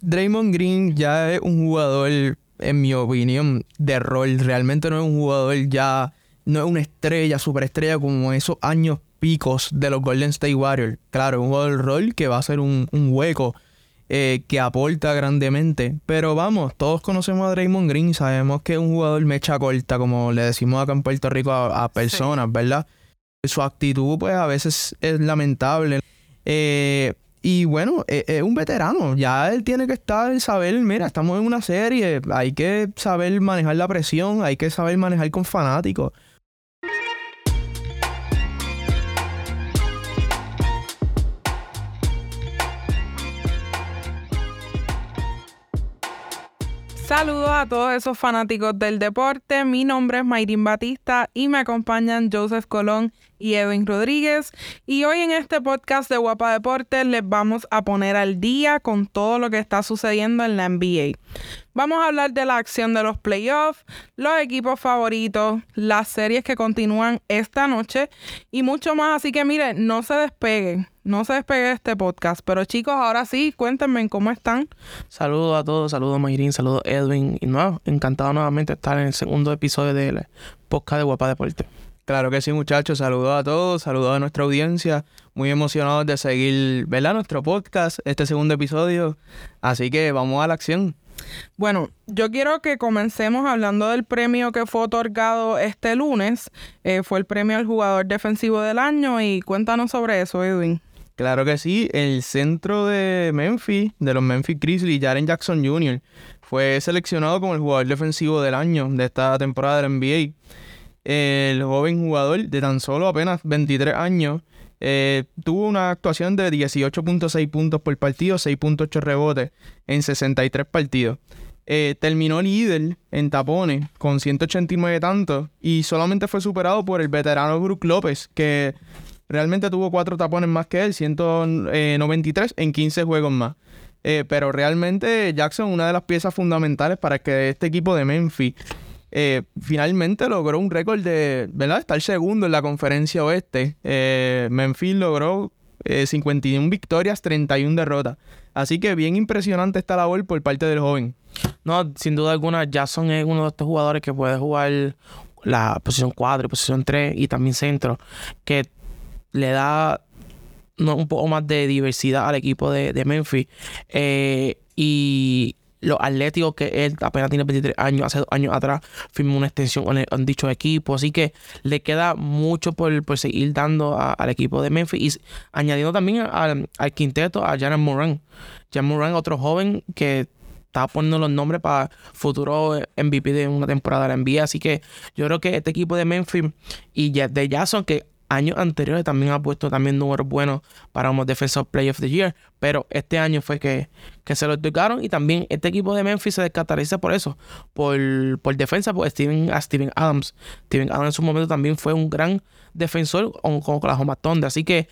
Draymond Green ya es un jugador, en mi opinión, de rol. Realmente no es un jugador ya, no es una estrella, superestrella como esos años picos de los Golden State Warriors. Claro, un jugador de rol que va a ser un, hueco eh, que aporta grandemente. Pero vamos, todos conocemos a Draymond Green, sabemos que es un jugador mecha corta, como le decimos acá en Puerto Rico a, personas, ¿verdad? Su actitud, pues a veces es lamentable. Eh, y bueno, e, es, un veterano. Ya él tiene que estar, saber, mira, estamos en una serie. Hay que saber manejar la presión, hay que saber manejar con fanáticos. Saludos a todos esos fanáticos del deporte. Mi nombre es Mayrin Batista y me acompañan Joseph Colón y Edwin Rodríguez. Y hoy en este podcast de Guapa Deportes les vamos a poner al día con todo lo que está sucediendo en la NBA. Vamos a hablar de la acción de los playoffs, los equipos favoritos, las series que continúan esta noche y mucho más. Así que miren, no se despeguen, no se despegue este podcast. Pero chicos, ahora sí, cuéntenme cómo están. Saludos a todos, saludos Mayrin, saludos Edwin. Y no, encantado nuevamente de estar en el segundo episodio del podcast de Guapa Deportes. Claro que sí, muchachos. Saludos a todos, saludos a nuestra audiencia. Muy emocionados de seguir, ¿verdad? Nuestro podcast, este segundo episodio. Así que vamos a la acción. Bueno, yo quiero que comencemos hablando del premio que fue otorgado este lunes. Eh, fue el premio al jugador defensivo del año y cuéntanos sobre eso, Edwin. Claro que sí, el centro de Memphis, de los Memphis Grizzlies, Jaren Jackson Jr., fue seleccionado como el jugador defensivo del año de esta temporada del NBA. El joven jugador de tan solo apenas 23 años eh, tuvo una actuación de 18.6 puntos por partido, 6.8 rebotes en 63 partidos. Eh, terminó líder en tapones con 189 tantos y solamente fue superado por el veterano Brook López, que realmente tuvo cuatro tapones más que él, 193 en 15 juegos más. Eh, pero realmente Jackson, una de las piezas fundamentales para que este equipo de Memphis eh, finalmente logró un récord de, ¿verdad? Estar segundo en la conferencia oeste. Eh, Memphis logró 51 eh, victorias, 31 derrotas. Así que bien impresionante esta labor por parte del joven. No, sin duda alguna, Jackson es uno de estos jugadores que puede jugar la posición 4 y posición 3 y también centro, que le da un poco más de diversidad al equipo de, de Memphis. y los atléticos que él apenas tiene 23 años, hace dos años atrás firmó una extensión con dicho equipo, así que le queda mucho por, seguir dando al equipo de Memphis y añadiendo también al, quinteto a Janet Moran. Janet Moran, otro joven que está poniendo los nombres para futuro MVP de una temporada de la NBA, así que yo creo que este equipo de Memphis y de Jason que años anteriores también ha puesto también números buenos para un Defensive Player of the Year, pero este año fue que, que se lo tocaron y también este equipo de Memphis se descaracteriza por eso, por, por defensa, por Steven, a Steven Adams. Steven Adams en su momento también fue un gran defensor con, con Oklahoma Thunder, así que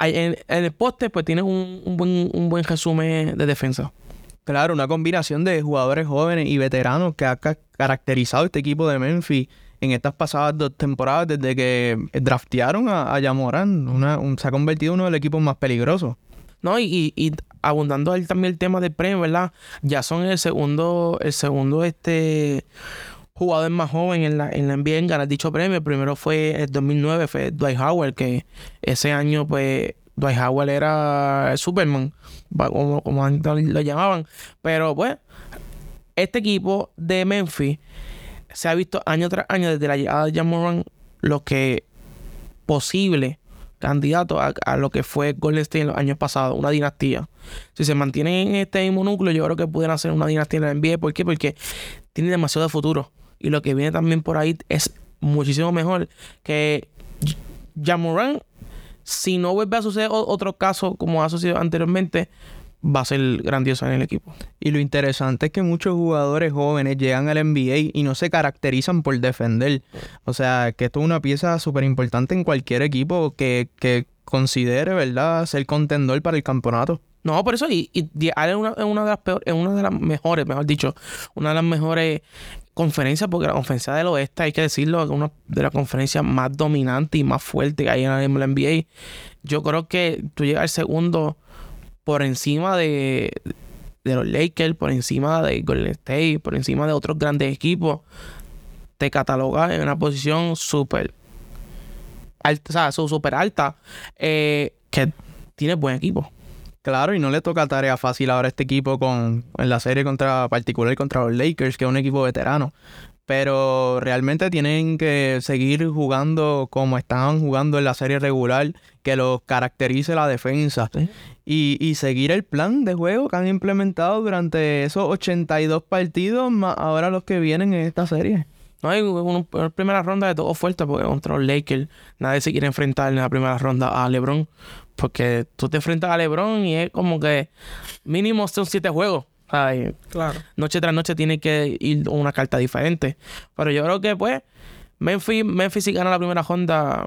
en, en, el poste pues tiene un, un, buen, un buen resumen de defensa. Claro, una combinación de jugadores jóvenes y veteranos que ha caracterizado este equipo de Memphis en estas pasadas dos temporadas desde que draftearon a, a Yamoran. se ha convertido en uno de los equipos más peligrosos. No, y, y, abundando también el tema del premio, ¿verdad? Ya son el segundo, el segundo este jugador más joven en la, en la NBA en ganar dicho premio. El primero fue el 2009, fue Dwight Howard, que ese año, pues, Dwight Howard era Superman, como, como lo llamaban. Pero, pues, este equipo de Memphis se ha visto año tras año desde la llegada de Jamoran lo que posible candidato a, lo que fue Golden State en los años pasados, una dinastía. Si se mantienen en este mismo núcleo, yo creo que pueden hacer una dinastía en la NBA. ¿Por qué? Porque tiene demasiado futuro. Y lo que viene también por ahí es muchísimo mejor que Jamoran. Si no vuelve a suceder otro caso como ha sucedido anteriormente, va a ser grandioso en el equipo. Y lo interesante es que muchos jugadores jóvenes llegan al NBA y no se caracterizan por defender. O sea, que esto es una pieza súper importante en cualquier equipo que, considere, ¿verdad?, ser contendor para el campeonato. No, por eso, y, y es una, una, de las peores, una de las mejores, mejor dicho, una de las mejores conferencias, porque la conferencia del oeste, hay que decirlo, es una de las conferencias más dominantes y más fuertes que hay en la NBA. Yo creo que tú llegas al segundo por encima de, de los Lakers, por encima de Golden State, por encima de otros grandes equipos, te cataloga en una posición súper alta, o sea, alta, eh, que tiene buen equipo. Claro, y no le toca tarea fácil ahora a este equipo con en la serie contra particular contra los Lakers, que es un equipo veterano. Pero realmente tienen que seguir jugando como estaban jugando en la serie regular, que los caracterice la defensa. Y, y, seguir el plan de juego que han implementado durante esos 82 partidos, más ahora los que vienen en esta serie. No hay una primera ronda de todo fuerte porque contra los Lakers nadie se quiere enfrentar en la primera ronda a LeBron. Porque tú te enfrentas a LeBron y es como que mínimo son siete juegos. Ay, claro. Noche tras noche tiene que ir una carta diferente. Pero yo creo que, pues, Memphis, Memphis si gana la primera ronda,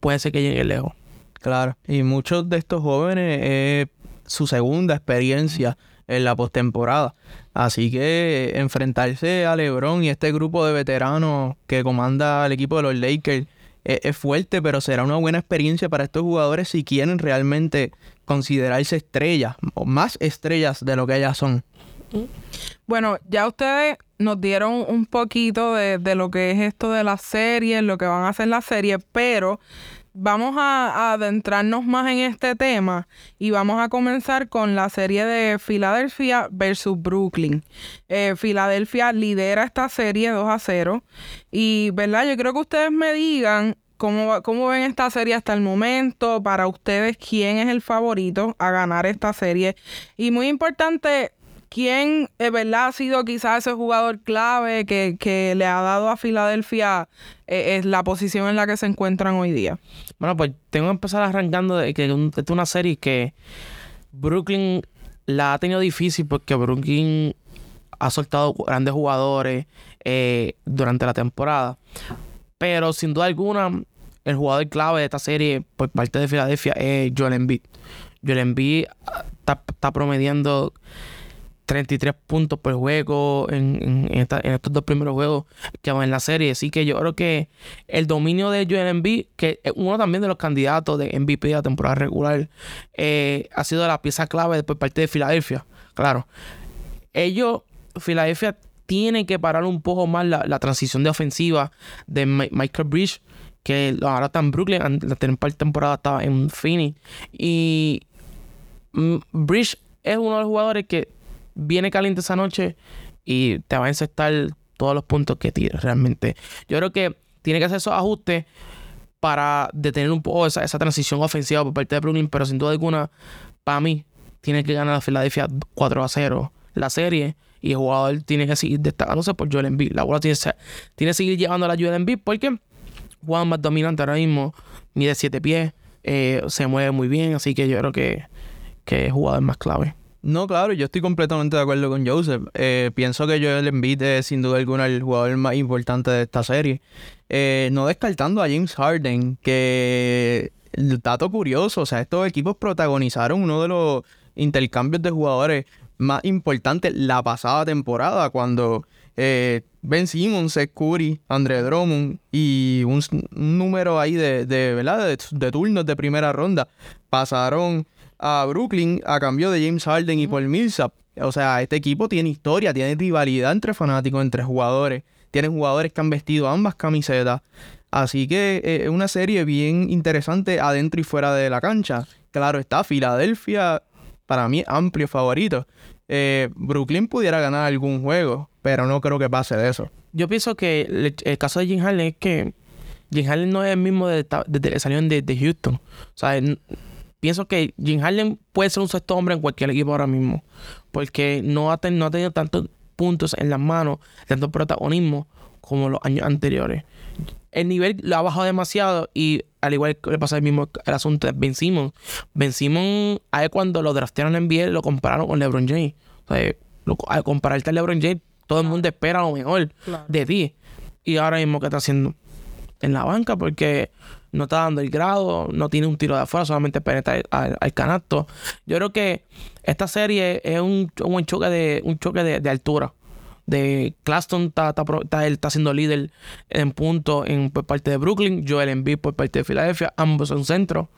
puede ser que llegue lejos. Claro. Y muchos de estos jóvenes es su segunda experiencia en la postemporada. Así que enfrentarse a LeBron y este grupo de veteranos que comanda el equipo de los Lakers es, fuerte, pero será una buena experiencia para estos jugadores si quieren realmente considerarse estrellas o más estrellas de lo que ellas son. Bueno, ya ustedes nos dieron un poquito de, de lo que es esto de la serie, lo que van a hacer la serie, pero vamos a, adentrarnos más en este tema y vamos a comenzar con la serie de Filadelfia versus Brooklyn. Eh, Filadelfia lidera esta serie 2 a 0 y, ¿verdad? Yo creo que ustedes me digan cómo, cómo ven esta serie hasta el momento, para ustedes quién es el favorito a ganar esta serie y muy importante, ¿Quién, es verdad, ha sido quizás ese jugador clave que, le ha dado a Filadelfia eh, la posición en la que se encuentran hoy día? Bueno, pues tengo que empezar arrancando de que esta es una serie que Brooklyn la ha tenido difícil porque Brooklyn ha soltado grandes jugadores eh, durante la temporada. Pero sin duda alguna, el jugador clave de esta serie por parte de Filadelfia es Joel Embiid. Joel Embiid ah, está, está promediando 33 puntos por juego en, estos dos primeros juegos que van en la serie. Así que yo creo que el dominio de Joel Embiid, que es uno también de los candidatos de MVP de la temporada regular, eh, ha sido la pieza clave por parte de Filadelfia. Claro, ellos, Filadelfia, tiene que parar un poco más la, transición de ofensiva de Michael Bridge, que ahora está en Brooklyn, la temporada estaba en Phoenix. Y mm, Bridge es uno de los jugadores que viene caliente esa noche y te va a encestar todos los puntos que tires realmente. Yo creo que tiene que hacer esos ajustes para detener un poco esa, transición ofensiva por parte de Brooklyn, pero sin duda alguna, para mí, tiene que ganar la Filadelfia 4 a 0 la serie y el jugador tiene que seguir destacándose por Joel Embiid. La bola tiene, tiene que seguir llevando a Joel Embiid porque Juan más dominante ahora mismo, mide 7 pies, eh, se mueve muy bien, así que yo creo que, que es jugador más clave. No, claro, yo estoy completamente de acuerdo con Joseph. Eh, pienso que Joel Embiid es sin duda alguna el jugador más importante de esta serie. Eh, no descartando a James Harden, que el dato curioso, o sea, estos equipos protagonizaron uno de los intercambios de jugadores más importantes la pasada temporada, cuando eh, Ben Simmons, Seth Curry, Andre Drummond y un, número ahí de, de ¿verdad? De, de turnos de primera ronda pasaron a Brooklyn a cambio de James Harden y Paul Millsap. O sea, este equipo tiene historia, tiene rivalidad entre fanáticos, entre jugadores. Tienen jugadores que han vestido ambas camisetas. Así que eh, es una serie bien interesante adentro y fuera de la cancha. Claro está, Filadelfia, para mí, amplio favorito. Eh, Brooklyn pudiera ganar algún juego, pero no creo que pase de eso. Yo pienso que el, caso de Jim Harden es que Jim Harden no es el mismo desde de, de, salió de, de Houston. O sea, pienso que Jim Harden puede ser un sexto hombre en cualquier equipo ahora mismo. Porque no ha, no ha tenido tantos puntos en las manos, tanto protagonismo como los años anteriores. El nivel lo ha bajado demasiado y al igual que le pasa el mismo el asunto de Ben Simmons. Ben Simmons, a cuando lo draftearon en NBA lo compararon con LeBron James. O sea, al compararte a LeBron James, todo el mundo espera lo mejor de ti. Y ahora mismo, ¿qué está haciendo? En la banca, porque no está dando el grado, no tiene un tiro de afuera, solamente penetra al, canasto. Yo creo que esta serie es un, un choque de un choque de, altura. De Claston está, está, él está siendo líder en punto en, por parte de Brooklyn, Joel Embiid por parte de Filadelfia, ambos son centros.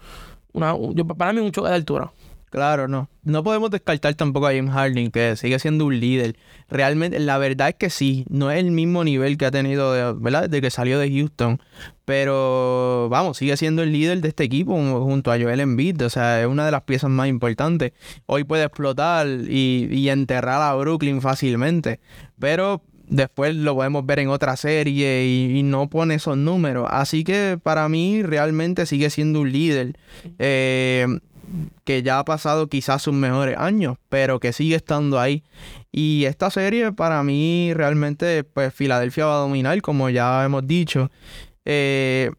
Una, para mí un choque de altura. Claro, no. No podemos descartar tampoco a James Harden, que sigue siendo un líder. Realmente, la verdad es que sí, no es el mismo nivel que ha tenido, de, ¿verdad? Desde que salió de Houston. Pero, vamos, sigue siendo el líder de este equipo junto a Joel Embiid. O sea, es una de las piezas más importantes. Hoy puede explotar y, y enterrar a Brooklyn fácilmente. Pero después lo podemos ver en otra serie y, no pone esos números. Así que para mí realmente sigue siendo un líder eh, que ya ha pasado quizás sus mejores años, pero que sigue estando ahí. Y esta serie para mí realmente, pues Filadelfia va a dominar, como ya hemos dicho. Eh,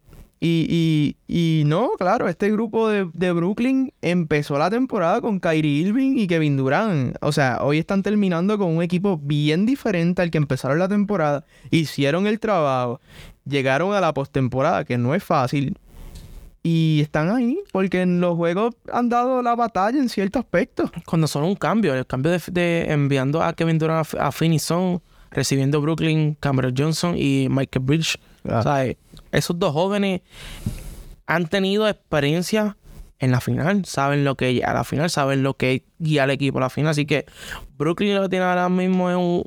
y, y, no, claro, este grupo de, Brooklyn empezó la temporada con Kyrie Irving y Kevin Durant. O sea, hoy están terminando con un equipo bien diferente al que empezaron la temporada. Hicieron el trabajo, llegaron a la postemporada, que no es fácil. Y están ahí porque en los juegos han dado la batalla en ciertos aspectos. Cuando son un cambio, el cambio de, enviando a Kevin Durant a, a Son, recibiendo Brooklyn, Cameron Johnson y Michael Bridge. O sea, esos dos jóvenes han tenido experiencia en la final, saben lo que a la final, saben lo que guía al equipo a la final. Así que Brooklyn lo que tiene ahora mismo es un,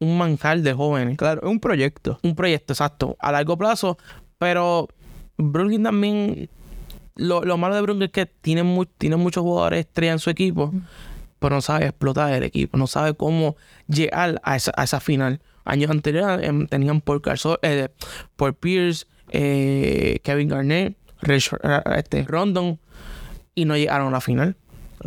un manjar de jóvenes. Claro, es un proyecto. Un proyecto, exacto, a largo plazo. Pero Brooklyn también. Lo, malo de Brooklyn es que tiene, tiene muchos jugadores estrella en su equipo, pero no sabe explotar el equipo, no sabe cómo llegar a esa, a esa final años anteriores em, tenían por Carso, eh, por Pierce, eh, Kevin Garnett, eh, este, Rondon y no llegaron a la final.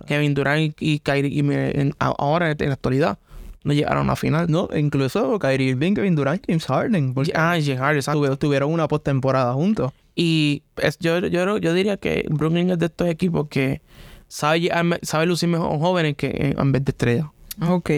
Kevin Durant y, Kyrie y ahora en la actualidad no llegaron a la final. No, incluso Kyrie Irving, Kevin Durant, James Harden. Ah, James Harden, Tuvieron una postemporada juntos. Y yo, yo, yo diría que Brooklyn es de estos equipos que sabe, sabe lucir mejor jóvenes que en vez de estrellas. Ok.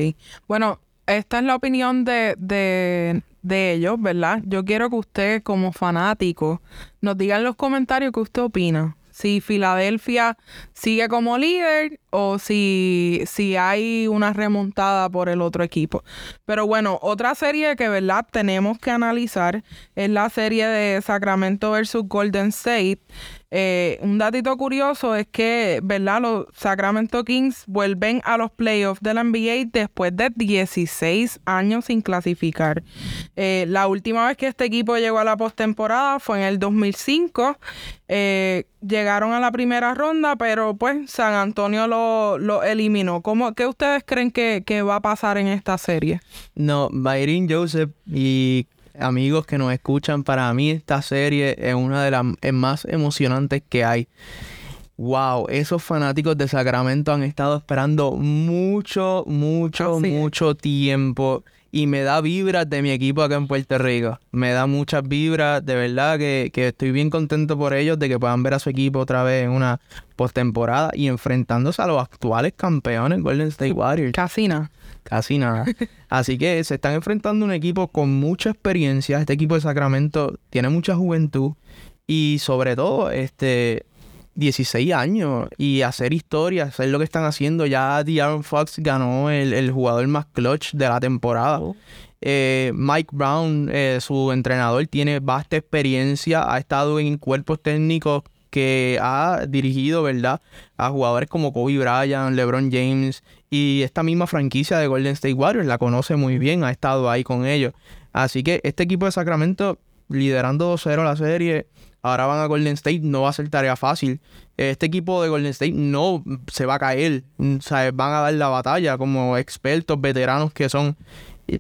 Bueno, esta es la opinión de, de, de, ellos, ¿verdad? Yo quiero que usted, como fanático, nos diga en los comentarios qué usted opina. Si Filadelfia sigue como líder o si, si hay una remontada por el otro equipo. Pero bueno, otra serie que, ¿verdad? Tenemos que analizar es la serie de Sacramento versus Golden State. Eh, un datito curioso es que, ¿verdad? Los Sacramento Kings vuelven a los playoffs de la NBA después de 16 años sin clasificar. Eh, la última vez que este equipo llegó a la postemporada fue en el 2005. Eh, llegaron a la primera ronda, pero pues San Antonio lo, eliminó. ¿Cómo, ¿Qué ustedes creen que, que, va a pasar en esta serie? No, Byron Joseph y amigos que nos escuchan, para mí esta serie es una de las más emocionantes que hay. Wow, esos fanáticos de Sacramento han estado esperando mucho, mucho, mucho tiempo. Y me da vibras de mi equipo acá en Puerto Rico. Me da muchas vibras, de verdad que, que estoy bien contento por ellos de que puedan ver a su equipo otra vez en una postemporada y enfrentándose a los actuales campeones Golden State Warriors. Casina. Casi nada. Así que se están enfrentando un equipo con mucha experiencia. Este equipo de Sacramento tiene mucha juventud y sobre todo este 16 años y hacer historia, hacer lo que están haciendo. Ya De'Aaron Fox ganó el, jugador más clutch de la temporada. Oh. Eh, Mike Brown, eh, su entrenador, tiene vasta experiencia, ha estado en cuerpos técnicos que ha dirigido, ¿verdad? A jugadores como Kobe Bryant, LeBron James y esta misma franquicia de Golden State Warriors la conoce muy bien, ha estado ahí con ellos. Así que este equipo de Sacramento liderando 2-0 la serie, ahora van a Golden State, no va a ser tarea fácil. Este equipo de Golden State no se va a caer, o sea, van a dar la batalla como expertos, veteranos que son.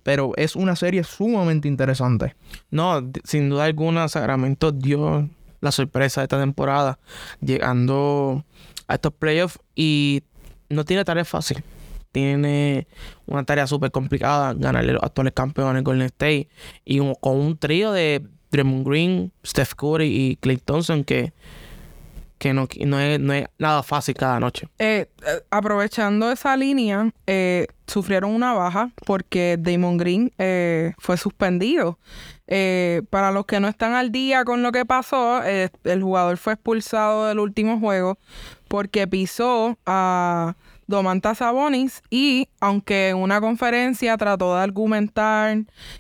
Pero es una serie sumamente interesante. No, sin duda alguna, Sacramento dio la sorpresa de esta temporada, llegando a estos playoffs y no tiene tarea fácil. Tiene una tarea súper complicada, ganarle los actuales campeones Golden State y con un trío de Draymond Green, Steph Curry y Clay Thompson que que no, no, es, nada fácil cada noche. Eh, eh, aprovechando esa línea, eh, sufrieron una baja porque Damon Green fue suspendido. para los que no están al día con lo que pasó, el jugador fue expulsado del último juego porque pisó a Domantas Sabonis y aunque en una conferencia trató de argumentar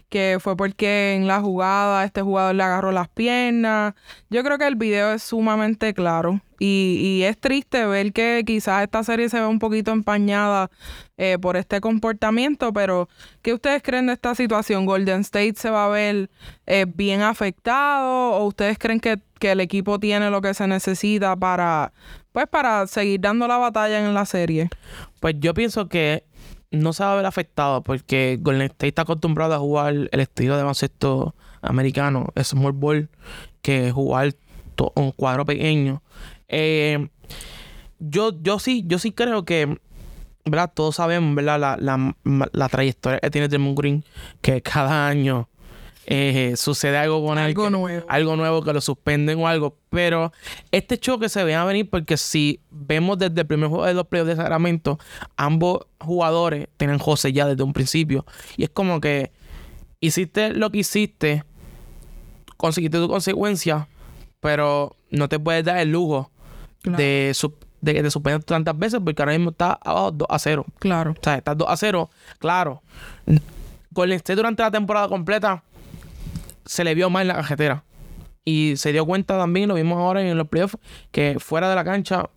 que fue porque en la jugada este jugador le agarró las piernas, yo creo que el video es sumamente claro y, es triste ver que quizás esta serie se ve un poquito empañada eh, por este comportamiento, pero ¿qué ustedes creen de esta situación? ¿Golden State se va a ver eh, bien afectado o ustedes creen que, que el equipo tiene lo que se necesita para pues para seguir dando la batalla en la serie? Pues yo pienso que no se va a ver afectado porque Golden State está acostumbrado a jugar el estilo de baloncesto americano, small ball, que jugar un cuadro pequeño. Eh, yo, yo sí, yo sí creo que, ¿verdad? Todos sabemos, ¿verdad? La, la, la trayectoria que tiene Draymond Green, que cada año eh, sucede algo con. Algo nuevo. Algo nuevo que lo suspenden o algo. Pero este choque se ve a venir porque si vemos desde el primer juego de los playoffs de Sacramento, ambos jugadores tienen José ya desde un principio. Y es como que hiciste lo que hiciste, conseguiste tu consecuencia, pero no te puedes dar el lujo Claro. de, de que te suspenden tantas veces porque ahora mismo está abajo 2 a 0. Claro. O sea, estás 2 a 0. Claro. Golden State durante la temporada completa se le vio mal en la cajetera. Y se dio cuenta también, lo vimos ahora en los playoffs, que fuera de la cancha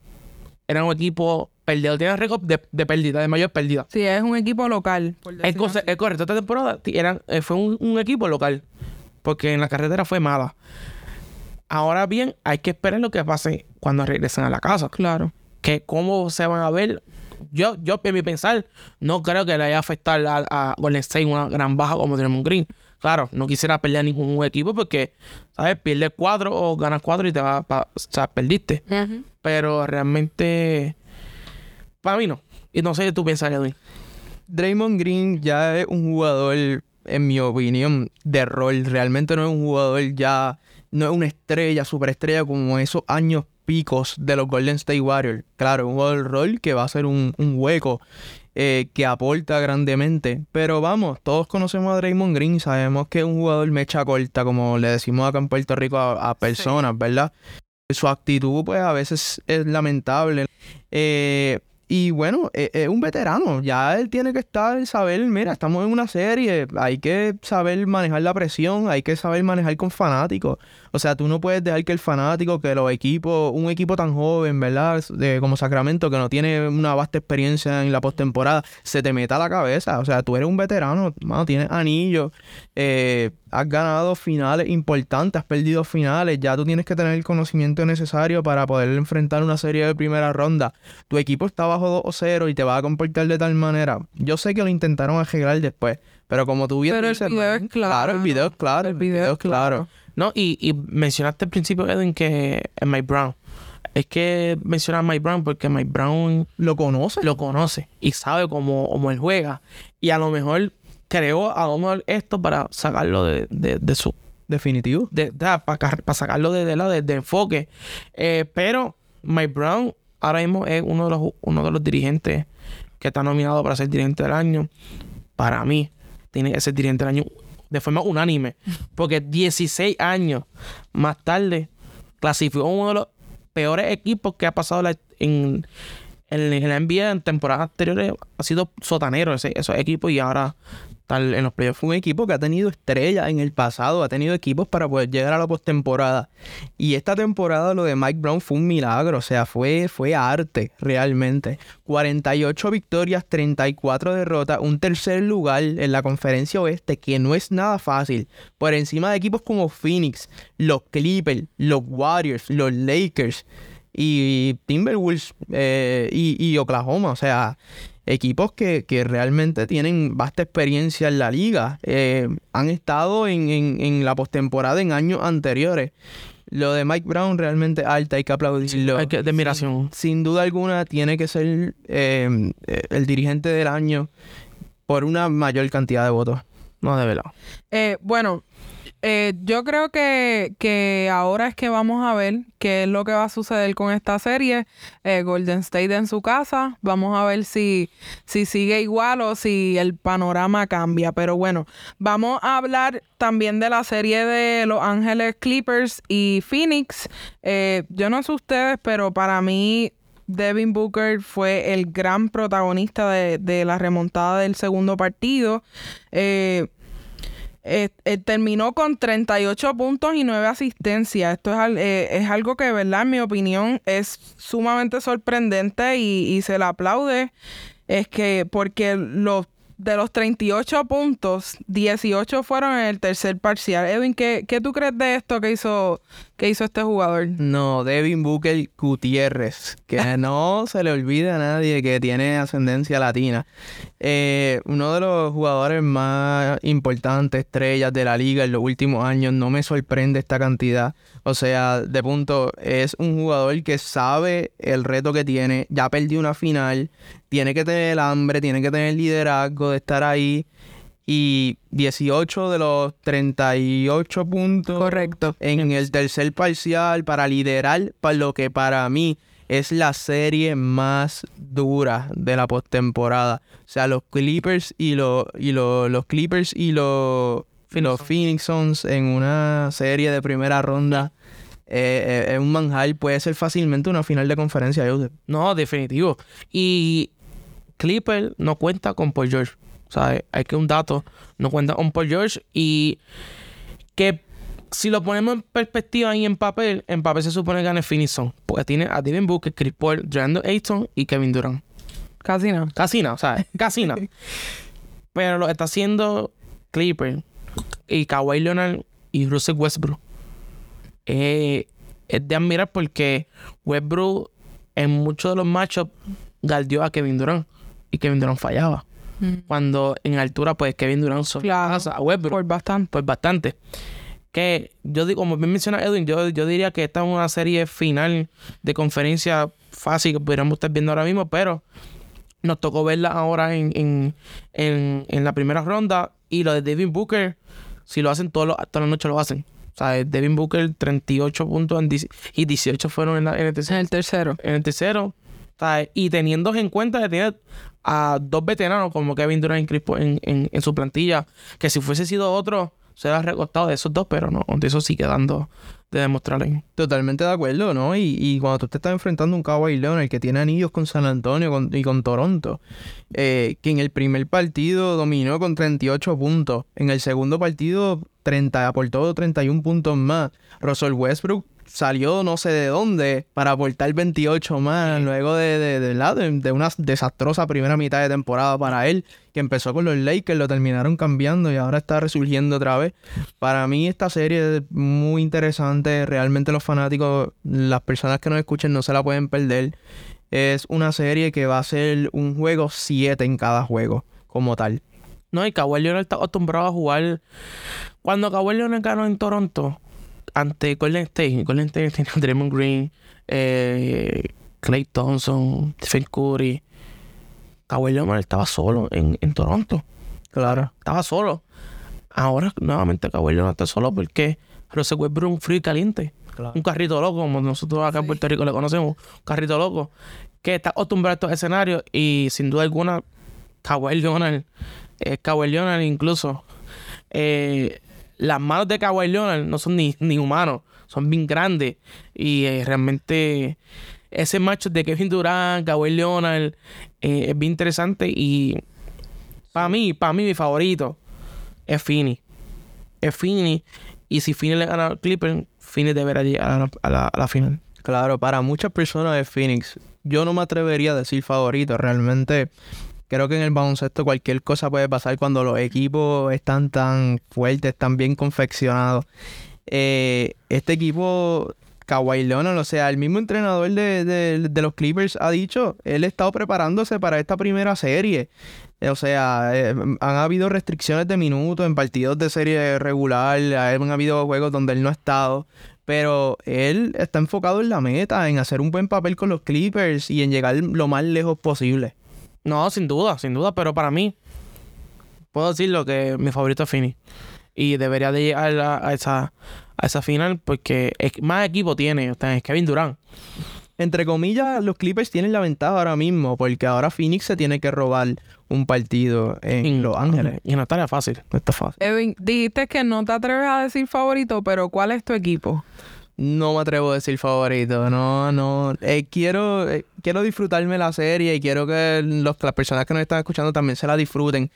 era un equipo perdido. Tiene récord de, de pérdida, de mayor pérdida. Sí, es un equipo local. Es, cosa- correcto, esta temporada eran, eh, fue un, un equipo local. Porque en la carretera fue mala. Ahora bien, hay que esperar lo que pase cuando regresen a la casa Claro. que cómo se van a ver. Yo, yo en mi pensar, no creo que le vaya a afectar a, a Golden State una gran baja como Draymond Green. Claro, no quisiera pelear ningún equipo porque, ¿sabes? Pierdes cuatro o ganas cuatro y te vas pa- o sea, perdiste. Pero realmente, para mí no. Y no sé qué tú piensas, Edwin. Draymond Green ya es un jugador, en mi opinión, de rol. Realmente no es un jugador ya, no es una estrella, superestrella como esos años picos de los Golden State Warriors. Claro, un jugador de rol que va a ser un, un hueco eh, que aporta grandemente. Pero vamos, todos conocemos a Draymond Green sabemos que es un jugador mecha corta, como le decimos acá en Puerto Rico a, a personas, ¿verdad? Su actitud, pues a veces es lamentable. Eh, y bueno, e- es un veterano. Ya él tiene que estar, saber, mira, estamos en una serie. Hay que saber manejar la presión, hay que saber manejar con fanáticos. O sea, tú no puedes dejar que el fanático, que los equipos, un equipo tan joven, ¿verdad? De, como Sacramento, que no tiene una vasta experiencia en la postemporada, se te meta a la cabeza. O sea, tú eres un veterano, mano, tienes anillos, eh, has ganado finales importantes, has perdido finales, ya tú tienes que tener el conocimiento necesario para poder enfrentar una serie de primera ronda. Tu equipo está bajo 2-0 y te va a comportar de tal manera. Yo sé que lo intentaron arreglar después, pero como tú bien Pero el video es claro. el video es claro, El video es claro. No, y, y mencionaste al principio, Edwin, que es Mike Brown. Es que mencionar a Mike Brown porque Mike Brown ¿Lo conoces? lo conoce y sabe cómo, cómo él juega. Y a lo mejor creó a mejor esto para sacarlo de, de, de su. Definitivo. De, para, sacarlo de, la- de- de enfoque. Eh, pero Mike Brown ahora mismo es uno de los, uno de los dirigentes que está nominado para ser dirigente del año. Para mí, tiene que ser dirigente del año de forma unánime. Porque 16 años más tarde clasificó uno de los peores equipos que ha pasado la- en, en, en la NBA en temporadas anteriores. Ha sido sotanero ese, esos equipos y ahora en los playoffs. Fue un equipo que ha tenido estrellas en el pasado, ha tenido equipos para poder llegar a la postemporada. Y esta temporada lo de Mike Brown fue un milagro, o sea, fue, fue arte realmente. 48 victorias, 34 derrotas, un tercer lugar en la conferencia oeste, que no es nada fácil. Por encima de equipos como Phoenix, los Clippers, los Warriors, los Lakers y Timberwolves eh, y Oklahoma, o sea, equipos que, que realmente tienen vasta experiencia en la liga. Eh, han estado en, en- en la postemporada en años anteriores. Lo de Mike Brown realmente alta, hay que aplaudirlo. Hay que, de admiración. Sin duda alguna tiene que ser eh, el dirigente del año por una mayor cantidad de votos. No, de verdad. Eh, bueno, eh, yo creo que, que ahora es que vamos a ver qué es lo que va a suceder con esta serie. Eh, Golden State en su casa. Vamos a ver si, si sigue igual o si el panorama cambia. Pero bueno, vamos a hablar también de la serie de Los Ángeles Clippers y Phoenix. Eh, yo no sé ustedes, pero para mí Devin Booker fue el gran protagonista de, de la remontada del segundo partido. Eh, eh, eh, terminó con 38 puntos y 9 asistencias. Esto es, eh, es algo que, ¿verdad? En mi opinión, es sumamente sorprendente y, y se le aplaude. Es que porque los de los 38 puntos, 18 fueron en el tercer parcial. Edwin, ¿qué, qué tú crees de esto que hizo, que hizo este jugador? No, Devin Booker Gutiérrez, que no se le olvide a nadie que tiene ascendencia latina. Eh, uno de los jugadores más importantes, estrellas de la liga en los últimos años, no me sorprende esta cantidad. O sea, de punto, es un jugador que sabe el reto que tiene, ya perdió una final, tiene que tener el hambre, tiene que tener el liderazgo de estar ahí. Y 18 de los 38 puntos Correcto. en el tercer parcial para liderar para lo que para mí es la serie más dura de la postemporada. O sea, los Clippers y los y los, los Clippers y los, los Phoenix Suns en una serie de primera ronda eh, eh, es un manjar, puede ser fácilmente una final de conferencia. Joseph. No, definitivo. Y Clipper no cuenta con Paul George. O sea, hay que un dato, no cuenta con Paul George. Y que si lo ponemos en perspectiva y en papel, en papel se supone que gane Suns, Porque tiene a Devin Booker, Chris Paul, Brandon Ayton y Kevin Durant. Casi no. Casi nada, o sea, casi nada. Pero lo está haciendo Clipper y Kawhi Leonard y Russell Westbrook. Eh, es de admirar porque Westbrook en muchos de los matchups guardió a Kevin Durant y Kevin Durant fallaba. Cuando en altura, pues Kevin Durant Claro. sobrepasa a Westbrook. Por bastante. Pues bastante. Que yo digo, como bien menciona Edwin, yo, yo diría que esta es una serie final de conferencia fácil que pudiéramos estar viendo ahora mismo, pero nos tocó verla ahora en, en, en, en la primera ronda. Y lo de Devin Booker, si lo hacen todos los- todas las noches, lo hacen. O sea, Devin Booker, 38 puntos en y 18 fueron en, la- en el En tercer, el tercero. en el tercero. O sea, y teniendo en cuenta que tiene a dos veteranos como Kevin Durant en, su plantilla, que si fuese sido otro, se hubiera recostado de esos dos, pero no, de eso sí quedando de demostrar ahí. Totalmente de acuerdo, ¿no? Y, y cuando tú te estás enfrentando a un Kawhi Leonard que tiene anillos con San Antonio y con Toronto, eh, que en el primer partido dominó con 38 puntos, en el segundo partido 30, aportó 31 puntos más. Russell Westbrook salió no sé de dónde para aportar 28 más luego de, de, de, ¿verdad? de- de una desastrosa primera mitad de temporada para él, que empezó con los Lakers, lo terminaron cambiando y ahora está resurgiendo otra vez. Para mí esta serie es muy interesante, realmente los fanáticos, las personas que nos escuchen no se la pueden perder. Es una serie que va a ser un juego 7 en cada juego, como tal. No, y Kawhi Leonard está acostumbrado a jugar. Cuando Kawhi Leonard ganó en Toronto ante Golden State, Golden State tenía a Draymond Green, eh, Clay Thompson, Stephen Curry. Kawhi Leonard estaba solo en, en Toronto. Claro. Estaba solo. Ahora nuevamente Kawhi Leonard está solo porque Russell Westbrook es un frío y caliente. Claro. Un carrito loco, como nosotros acá en Puerto Rico le conocemos. Un carrito loco. Que está acostumbrado a estos escenarios y sin duda alguna Kawhi Leonard, eh, Kawhi Leonard incluso, eh, las manos de Kawhi Leonard no son ni, ni humanos, son bien grandes y eh, realmente ese macho de Kevin Durant, Kawhi Leonard eh, es bien interesante y para mí, para mí mi favorito es Fini. Es Fini y si Fini le gana al Clipper, Fini deberá llegar a la- a la final. Claro, para muchas personas de Phoenix, yo no me atrevería a decir favorito. Realmente creo que en el baloncesto cualquier cosa puede pasar cuando los equipos están tan fuertes, tan bien confeccionados. Eh, este equipo, Kawhi Leonard, o sea, el mismo entrenador de, de- los Clippers ha dicho, él ha estado preparándose para esta primera serie. O sea, eh, han habido restricciones de minutos en partidos de serie regular, han habido juegos donde él no ha estado, pero él está enfocado en la meta, en hacer un buen papel con los Clippers y en llegar lo más lejos posible. No, sin duda, sin duda, pero para mí, puedo decirlo que mi favorito es Fini. Y debería de llegar a, a esa, a esa final porque es, más equipo tiene, o sea, es Kevin Durant. Entre comillas, los Clippers tienen la ventaja ahora mismo, porque ahora Phoenix se tiene que robar un partido en Los Ángeles. Y no estaría fácil. No está fácil. Edwin, dijiste que no te atreves a decir favorito, pero ¿cuál es tu equipo? No me atrevo a decir favorito. No, no. Eh, quiero, eh, quiero disfrutarme la serie y quiero que los- las personas que nos están escuchando también se la disfruten.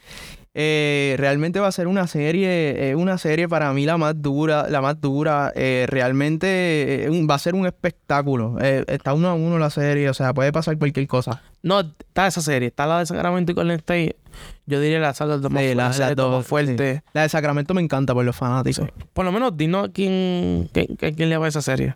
Eh, realmente va a ser una serie, eh, una serie para mí la más dura, la más dura. Eh, realmente eh, va a ser un espectáculo. Está uno a uno la serie, o sea, puede pasar cualquier cosa. No, está esa serie, está la de Sacramento y Golden State. Yo diría la saga de más Sí, la- las de dos, más fuerte. La de Sacramento me encanta por los fanáticos. Por lo menos dinos quién, quién, quién le va a esa serie.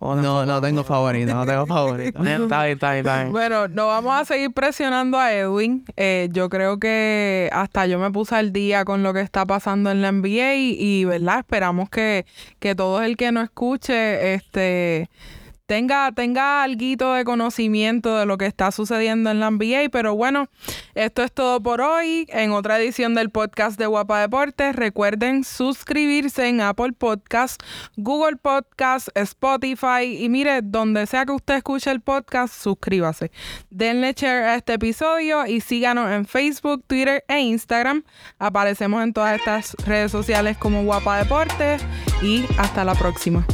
No, no tengo favorito, no tengo favorito. Está bien, está bien, está bien. Bueno, no vamos a seguir presionando a Edwin. Eh, yo creo que hasta yo me puse al día con lo que está pasando en la NBA y, y, ¿verdad? Esperamos que, que todo el que no escuche este tenga, tenga algo de conocimiento de lo que está sucediendo en la NBA. Pero bueno, esto es todo por hoy. En otra edición del podcast de Guapa Deportes, recuerden suscribirse en Apple Podcast, Google Podcast, Spotify y mire, donde sea que usted escuche el podcast, suscríbase. Denle share a este episodio y síganos en Facebook, Twitter e Instagram. Aparecemos en todas estas redes sociales como Guapa Deportes y hasta la próxima.